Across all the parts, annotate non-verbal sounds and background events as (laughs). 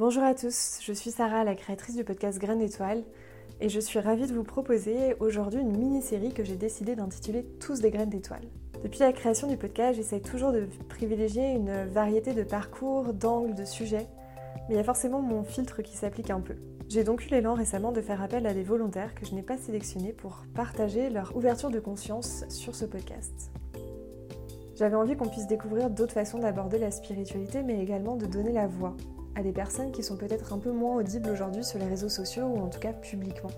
Bonjour à tous, je suis Sarah, la créatrice du podcast Graines d'étoiles, et je suis ravie de vous proposer aujourd'hui une mini-série que j'ai décidé d'intituler Tous des graines d'étoiles. Depuis la création du podcast, j'essaye toujours de privilégier une variété de parcours, d'angles, de sujets, mais il y a forcément mon filtre qui s'applique un peu. J'ai donc eu l'élan récemment de faire appel à des volontaires que je n'ai pas sélectionnés pour partager leur ouverture de conscience sur ce podcast. J'avais envie qu'on puisse découvrir d'autres façons d'aborder la spiritualité, mais également de donner la voix à des personnes qui sont peut-être un peu moins audibles aujourd'hui sur les réseaux sociaux ou en tout cas publiquement.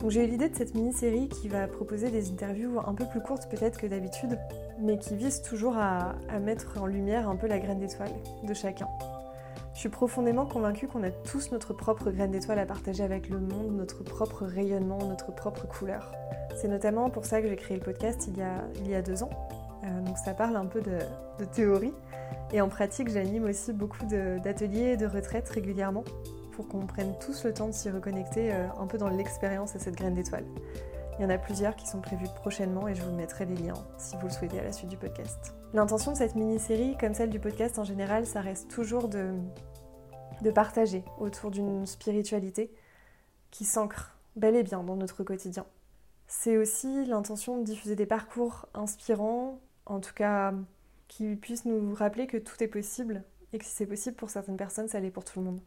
Donc j'ai eu l'idée de cette mini-série qui va proposer des interviews un peu plus courtes peut-être que d'habitude, mais qui vise toujours à, mettre en lumière un peu la graine d'étoile de chacun. Je suis profondément convaincue qu'on a tous notre propre graine d'étoile à partager avec le monde, notre propre rayonnement, notre propre couleur. C'est notamment pour ça que j'ai créé le podcast il y a deux ans. Euh, donc ça parle un peu de, théorie, et en pratique, j'anime aussi beaucoup d'ateliers et de retraites régulièrement pour qu'on prenne tous le temps de s'y reconnecter euh, un peu dans l'expérience à cette graine d'étoile. Il y en a plusieurs qui sont prévus prochainement et je vous mettrai les liens si vous le souhaitez à la suite du podcast. L'intention de cette mini-série, comme celle du podcast en général, ça reste toujours de partager autour d'une spiritualité qui s'ancre bel et bien dans notre quotidien. C'est aussi l'intention de diffuser des parcours inspirants, en tout cas qui puisse nous rappeler que tout est possible et que si c'est possible pour certaines personnes, ça l'est pour tout le monde.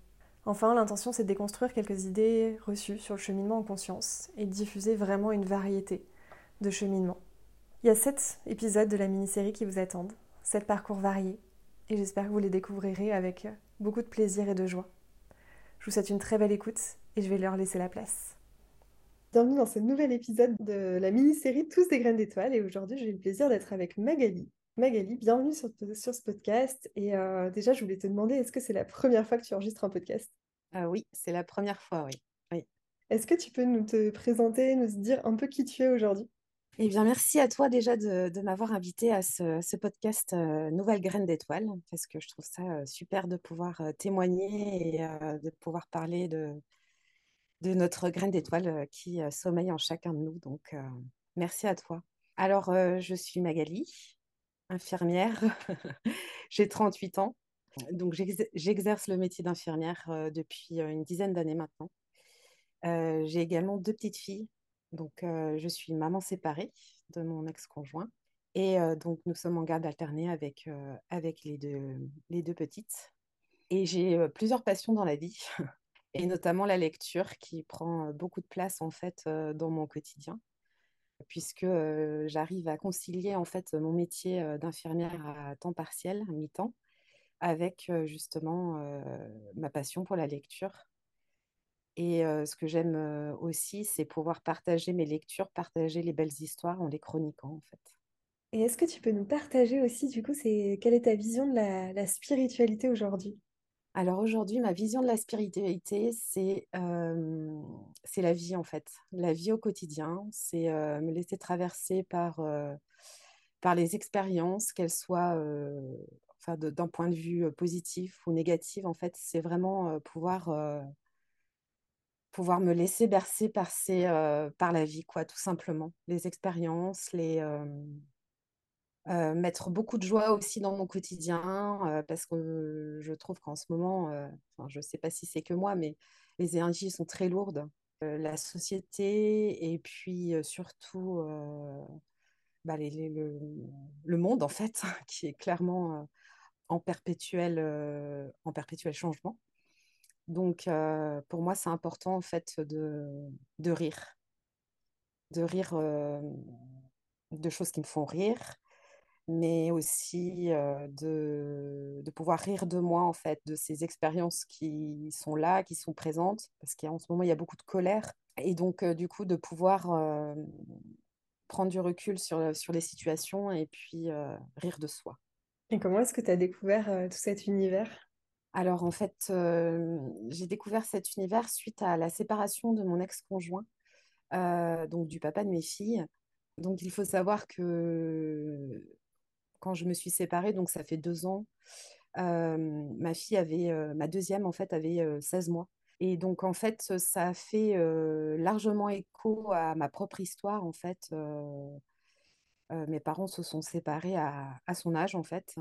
Enfin, l'intention, c'est de déconstruire quelques idées reçues sur le cheminement en conscience et de diffuser vraiment une variété de cheminements. Il y a sept épisodes de la mini-série qui vous attendent, sept parcours variés, et j'espère que vous les découvrirez avec beaucoup de plaisir et de joie. Je vous souhaite une très belle écoute et je vais leur laisser la place. Bienvenue dans ce nouvel épisode de la mini-série Tous des graines d'étoiles et aujourd'hui j'ai le plaisir d'être avec Magali. Magali, bienvenue sur, sur ce podcast. Et euh, déjà, je voulais te demander, est-ce que c'est la première fois que tu enregistres un podcast? Euh, Oui, c'est la première fois, oui. oui. Est-ce que tu peux nous te présenter, nous dire un peu qui tu es aujourd'hui? Eh bien, merci à toi déjà de, de m'avoir invité à ce, ce podcast euh, Nouvelle Graine d'étoile, parce que je trouve ça euh, super de pouvoir euh, témoigner et de pouvoir parler de, de notre graine d'étoile qui sommeille en chacun de nous. Donc, merci à toi. Alors, je suis Magali, infirmière. (laughs) J'ai 38 ans. Donc, j'exerce le métier d'infirmière euh, depuis euh, une dizaine d'années maintenant. Euh, j'ai également deux petites filles. Donc, je suis maman séparée de mon ex-conjoint. Et donc, nous sommes en garde alternée avec, avec les, deux, les deux petites. Et j'ai plusieurs passions dans la vie, (laughs) et notamment la lecture qui prend beaucoup de place en fait dans mon quotidien puisque j'arrive à concilier en fait mon métier d'infirmière à temps partiel, mi-temps, avec justement ma passion pour la lecture. Et ce que j'aime aussi, c'est pouvoir partager mes lectures, partager les belles histoires en les chroniquant en fait. Et est-ce que tu peux nous partager aussi, du coup, c'est quelle est ta vision de la spiritualité aujourd'hui? Alors aujourd'hui, ma vision de la spiritualité, c'est la vie en fait, la vie au quotidien, c'est me laisser traverser par, les expériences, qu'elles soient d'un point de vue positif ou négatif, en fait, c'est vraiment pouvoir, me laisser bercer par, par la vie, quoi, tout simplement. Les expériences, les, euh, mettre beaucoup de joie aussi dans mon quotidien, euh, parce que je trouve qu'en ce moment, euh, je ne sais pas si c'est que moi, mais les énergies sont très lourdes. la société et puis surtout bah, le, le, monde, en fait, (laughs) qui est clairement en, perpétuel, en perpétuel changement. Donc, pour moi, c'est important, en fait, de, de rire. De rire de choses qui me font rire, mais aussi de, de, pouvoir rire de moi, en fait, de ces expériences qui sont là, qui sont présentes, parce qu'en ce moment, il y a beaucoup de colère. Et donc, du coup, de pouvoir prendre du recul sur, sur les situations et puis rire de soi. Et comment est-ce que tu as découvert tout cet univers? Alors, en fait, j'ai découvert cet univers suite à la séparation de mon ex-conjoint, donc du papa de mes filles. Donc, il faut savoir que quand je me suis séparée, donc ça fait deux ans, euh, ma fille avait, euh, ma deuxième en fait, avait 16 euh, mois. Et donc en fait, ça a fait largement écho à ma propre histoire en fait. mes parents se sont séparés à, son âge en fait,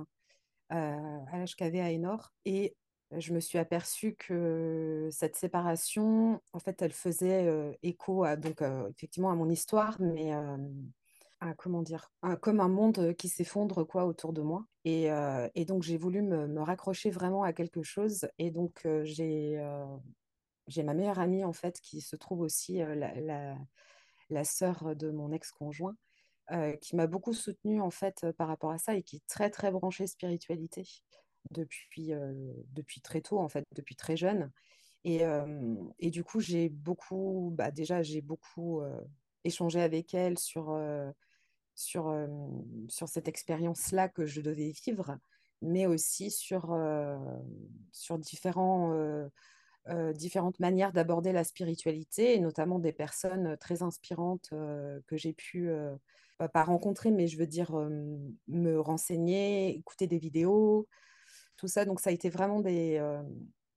à l'âge qu'avait Aénor. Et je me suis aperçue que cette séparation, en fait, elle faisait écho à, donc, effectivement à mon histoire, mais comment dire, comme un monde qui s'effondre quoi autour de moi. Et, euh, donc, j'ai voulu me, raccrocher vraiment à quelque chose. Et donc, euh, j'ai euh, j'ai ma meilleure amie, en fait, qui se trouve aussi euh, la, la, sœur de mon ex-conjoint, euh, qui m'a beaucoup soutenue, en fait, euh, par rapport à ça et qui est très, très branchée spiritualité depuis, euh, depuis très tôt, en fait, depuis très jeune. Et, euh, et du coup, j'ai beaucoup, bah, déjà, j'ai beaucoup euh, échangé avec elle sur, euh, sur, euh, sur cette expérience-là que je devais vivre, mais aussi sur, euh, sur différents, euh, différentes manières d'aborder la spiritualité, et notamment des personnes très inspirantes que j'ai pu, pas rencontrer, mais je veux dire, me renseigner, écouter des vidéos, tout ça. Donc, ça a été vraiment des,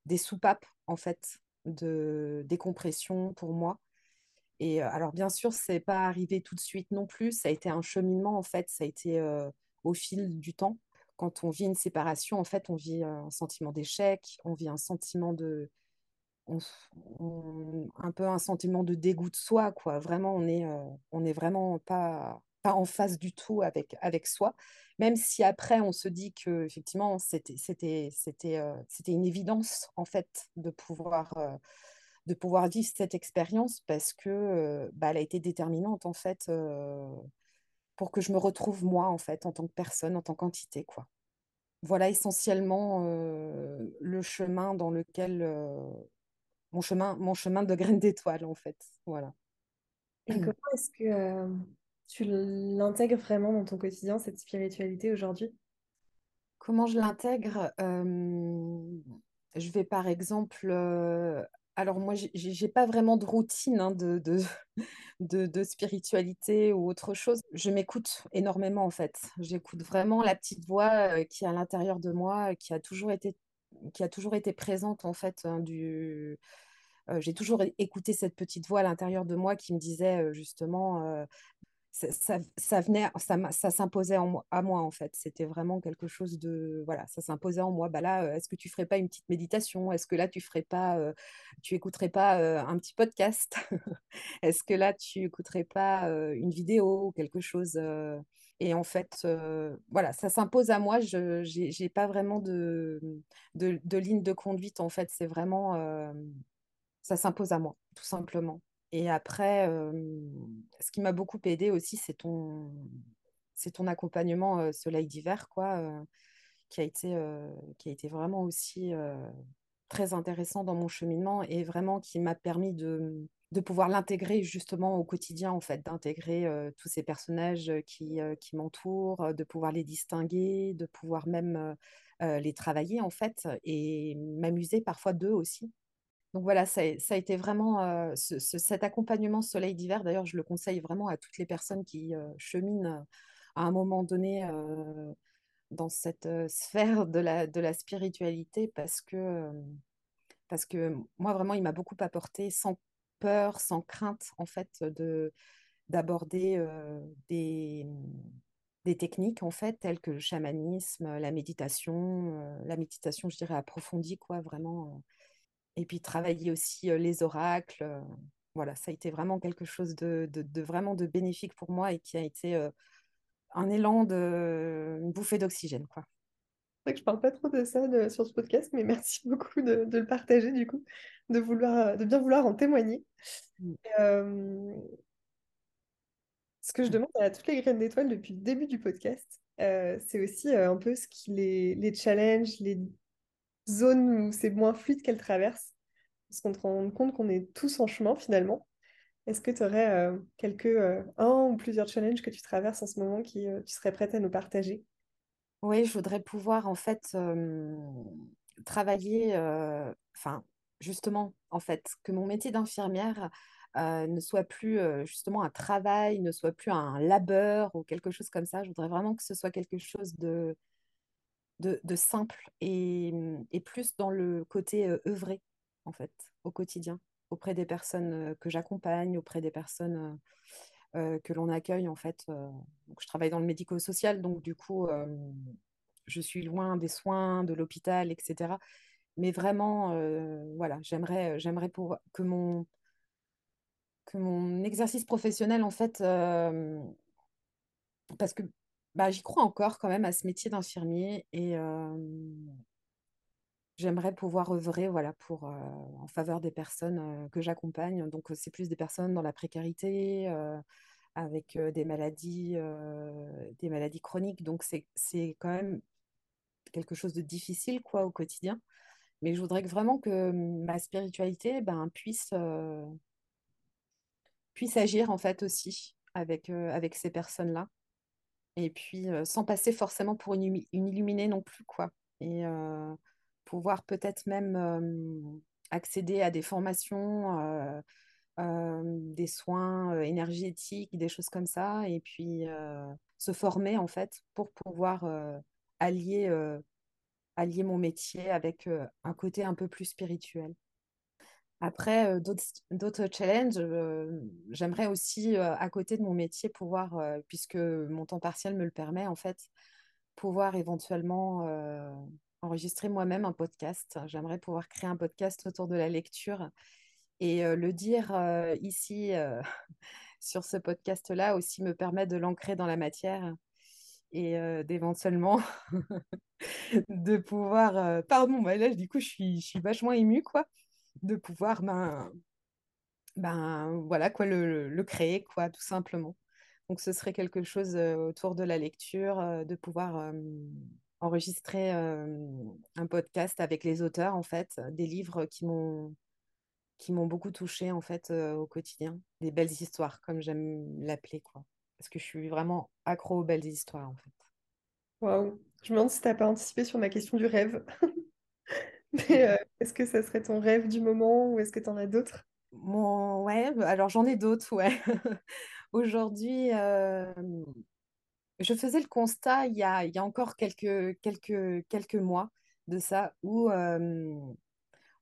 des soupapes, en fait, de décompression pour moi. Et alors, bien sûr, c'est pas arrivé tout de suite non plus. Ça a été un cheminement, en fait. Ça a été au fil du temps. Quand on vit une séparation, en fait, on vit un sentiment d'échec, on vit un sentiment de, un peu un sentiment de dégoût de soi, quoi. Vraiment, on est, on est vraiment pas, pas en phase du tout avec, avec soi. Même si après, on se dit que effectivement, c'était, c'était, une évidence, en fait, de pouvoir, de pouvoir vivre cette expérience parce que bah, elle a été déterminante, en fait, pour que je me retrouve moi, en fait, en tant que personne, en tant qu'entité, quoi. Voilà essentiellement le chemin dans lequel mon chemin, mon chemin de graine d'étoile, en fait. Voilà. Et comment (clears throat) est-ce que euh, tu l'intègres vraiment dans ton quotidien, cette spiritualité aujourd'hui? Comment je l'intègre? Euh, je vais par exemple. euh, alors, moi, j'ai pas vraiment de routine hein, de, (laughs) de, de, spiritualité ou autre chose. Je m'écoute énormément, en fait. J'écoute vraiment la petite voix euh, qui est à l'intérieur de moi, qui a toujours été, qui a toujours été présente, en fait, hein, du. euh, j'ai toujours écouté cette petite voix à l'intérieur de moi qui me disait euh, justement, euh, ça, ça- venait, ça, ça s'imposait à moi en fait. C'était vraiment quelque chose de, voilà, ça s'imposait en moi. Bah là, est-ce que tu ferais pas une petite méditation? Est-ce que là, tu ferais pas, tu écouterais pas un petit podcast? (laughs) Est-ce que là, tu écouterais pas une vidéo ou quelque chose? Et en fait, voilà, ça s'impose à moi. Je j'ai pas vraiment de, de, ligne de conduite en fait. C'est vraiment, ça s'impose à moi, tout simplement. Et après, ce qui m'a beaucoup aidé aussi, c'est ton, c'est ton accompagnement Soleil d'hiver, quoi, qui a été, qui a été vraiment aussi très intéressant dans mon cheminement et vraiment qui m'a permis de, de pouvoir l'intégrer justement au quotidien, en fait, d'intégrer tous ces personnages qui, qui m'entourent, de pouvoir les distinguer, de pouvoir même euh, les travailler, en fait, et m'amuser parfois d'eux aussi. Donc voilà, ça, a été vraiment euh, ce- ce- cet accompagnement soleil d'hiver. D'ailleurs, je le conseille vraiment à toutes les personnes qui euh, cheminent euh, à un moment donné dans cette sphère de la, spiritualité parce que, moi, vraiment, il m'a beaucoup apporté sans peur, sans crainte, en fait, de, d'aborder des, des techniques, en fait, telles que le chamanisme, la méditation, la méditation, je dirais, approfondie, quoi, vraiment. Et puis travailler aussi les oracles. voilà, ça a été vraiment quelque chose de, de- de vraiment de bénéfique pour moi et qui a été un élan de une bouffée d'oxygène, quoi. C'est vrai que je parle pas trop de ça de- sur ce podcast, mais merci (laughs) beaucoup de, de le partager du coup, de vouloir, de bien vouloir en témoigner. Mm. Euh, ce que je demande à toutes les graines d'étoiles depuis le début du podcast, euh, c'est aussi euh, un peu ce qui les, les challenge, les zones où c'est moins fluide qu'elles traversent, parce qu'on se rend compte qu'on est tous en chemin finalement. Est-ce que tu aurais quelques, euh, un ou plusieurs challenges que tu traverses en ce moment qui euh, tu serais prête à nous partager? Oui, je voudrais pouvoir en fait euh, travailler, euh, enfin justement, en fait, que mon métier d'infirmière euh, ne soit plus euh, justement un travail, ne soit plus un labeur ou quelque chose comme ça. Je voudrais vraiment que ce soit quelque chose de, de, simple et, et plus dans le côté euh, œuvré, en fait, au quotidien, auprès des personnes euh, que j'accompagne, auprès des personnes euh, que l'on accueille, en fait. Donc, je travaille dans le médico-social, donc du coup, je suis loin des soins, de l'hôpital, etc. mais vraiment, voilà, j'aimerais, j'aimerais pour, que mon, que mon exercice professionnel, en fait, parce que bah, j'y crois encore quand même à ce métier d'infirmier et j'aimerais pouvoir œuvrer voilà, pour, en faveur des personnes que j'accompagne. Donc, c'est plus des personnes dans la précarité, avec des maladies, des maladies chroniques. Donc, c'est quand même quelque chose de difficile quoi, au quotidien. Mais je voudrais vraiment que ma spiritualité ben, puisse, puisse agir en fait aussi avec, avec ces personnes-là et puis sans passer forcément pour une, illuminée non plus, quoi. Et pouvoir peut-être même accéder à des formations, des soins énergétiques, des choses comme ça, et puis se former en fait pour pouvoir allier, allier mon métier avec un côté un peu plus spirituel. Après, d'autres challenges, j'aimerais aussi, à côté de mon métier, pouvoir, puisque mon temps partiel me le permet, en fait, pouvoir éventuellement enregistrer moi-même un podcast. J'aimerais pouvoir créer un podcast autour de la lecture et le dire ici (laughs) sur ce podcast-là aussi me permet de l'ancrer dans la matière et d'éventuellement (laughs) de pouvoir... pardon, bah là, du coup, je suis, je suis vachement émue, quoi de pouvoir ben, ben voilà quoi le, le, créer quoi tout simplement. Donc ce serait quelque chose autour de la lecture de pouvoir enregistrer un podcast avec les auteurs en fait des livres qui m'ont qui m'ont beaucoup touché en fait au quotidien. Des belles histoires comme j'aime l'appeler quoi. Parce que je suis vraiment accro aux belles histoires en fait. Waouh. Je me demande si tu n'as pas anticipé sur ma question du rêve (laughs) euh, est-ce que ça serait ton rêve du moment ou est-ce que tu en as d'autres? Mon ouais, alors j'en ai d'autres, ouais. (laughs) Aujourd'hui, euh, je faisais le constat il y a, encore quelques, quelques, quelques mois de ça, où, euh,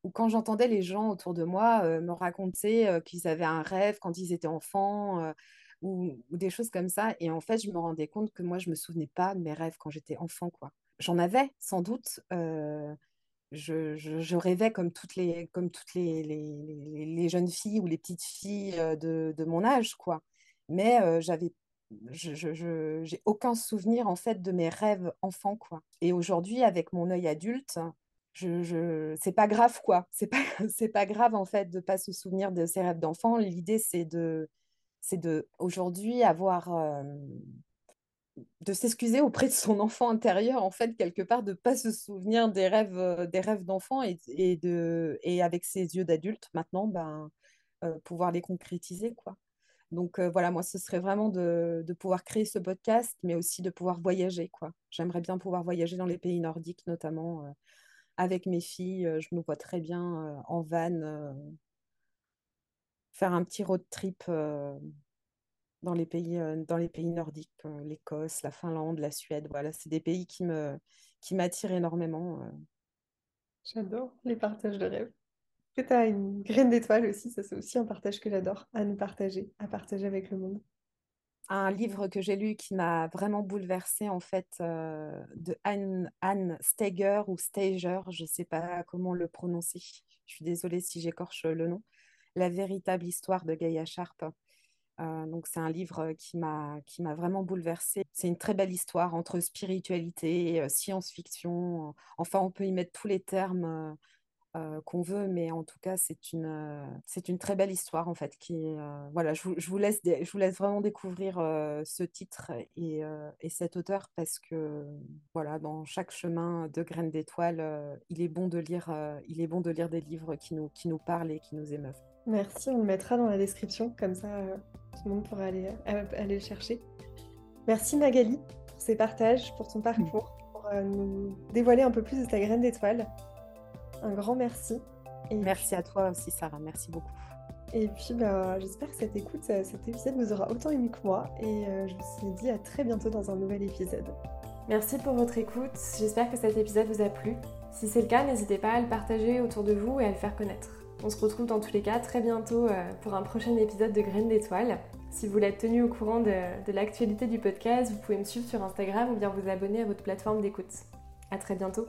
où quand j'entendais les gens autour de moi me raconter qu'ils avaient un rêve quand ils étaient enfants, ou, ou, des choses comme ça, et en fait, je me rendais compte que moi, je ne me souvenais pas de mes rêves quand j'étais enfant, quoi. J'en avais sans doute, je, rêvais comme toutes les, comme toutes les, les, jeunes filles ou les petites filles de, de mon âge, quoi. Mais j'avais je j'ai aucun souvenir en fait de mes rêves enfants quoi. Et aujourd'hui avec mon œil adulte, je, je c'est pas grave quoi. C'est pas (laughs) pas grave en fait de pas se souvenir de ses rêves d'enfant. L'idée c'est de c'est de aujourd'hui avoir de s'excuser auprès de son enfant intérieur, en fait, quelque part, de ne pas se souvenir des rêves, euh, des rêves d'enfant et, et, de, et avec ses yeux d'adulte, maintenant, ben, euh, pouvoir les concrétiser, quoi. Donc euh, voilà, moi, ce serait vraiment de, de, pouvoir créer ce podcast, mais aussi de pouvoir voyager, quoi. J'aimerais bien pouvoir voyager dans les pays nordiques, notamment avec mes filles. je me vois très bien en van faire un petit road trip dans les pays, euh, dans les pays nordiques, euh, l'Écosse, la Finlande, la Suède. Voilà, c'est des pays qui me qui m'attirent énormément. Euh. J'adore les partages de rêves. Que tu as une graine d'étoile aussi, ça c'est aussi un partage que j'adore à nous partager, à partager avec le monde. Un livre que j'ai lu qui m'a vraiment bouleversée en fait, de Anne, Anne Steger ou Stager, je ne sais pas comment le prononcer. Je suis désolée si j'écorche le nom. La véritable histoire de Gaïa Sharp. Euh, donc c'est un livre qui m'a qui m'a vraiment bouleversée. C'est une très belle histoire entre spiritualité, euh, science-fiction. Enfin, on peut y mettre tous les termes euh, qu'on veut, mais en tout cas, c'est une c'est une très belle histoire en fait. Voilà, je vous, laisse je vous laisse vraiment découvrir ce titre et, et, cet auteur parce que voilà, dans chaque chemin de graines d'étoiles, il est bon de lire il est bon de lire des livres qui nous qui nous parlent et qui nous émeuvent. Merci, on le mettra dans la description, comme ça tout le monde pourra aller, euh, aller le chercher. Merci Magali pour ces partages, pour ton parcours, pour euh, nous dévoiler un peu plus de ta graine d'étoile. Un grand merci. Et merci à toi aussi Sarah, merci beaucoup. Et puis bah, j'espère que cette écoute, euh, cet épisode vous aura autant aimé que moi. Et je vous dis à très bientôt dans un nouvel épisode. Merci pour votre écoute, j'espère que cet épisode vous a plu. Si c'est le cas, n'hésitez pas à le partager autour de vous et à le faire connaître. On se retrouve dans tous les cas très bientôt euh, pour un prochain épisode de Graines d'étoiles. Si vous être tenu au courant de, de l'actualité du podcast, vous pouvez me suivre sur Instagram ou bien vous abonner à votre plateforme d'écoute. À très bientôt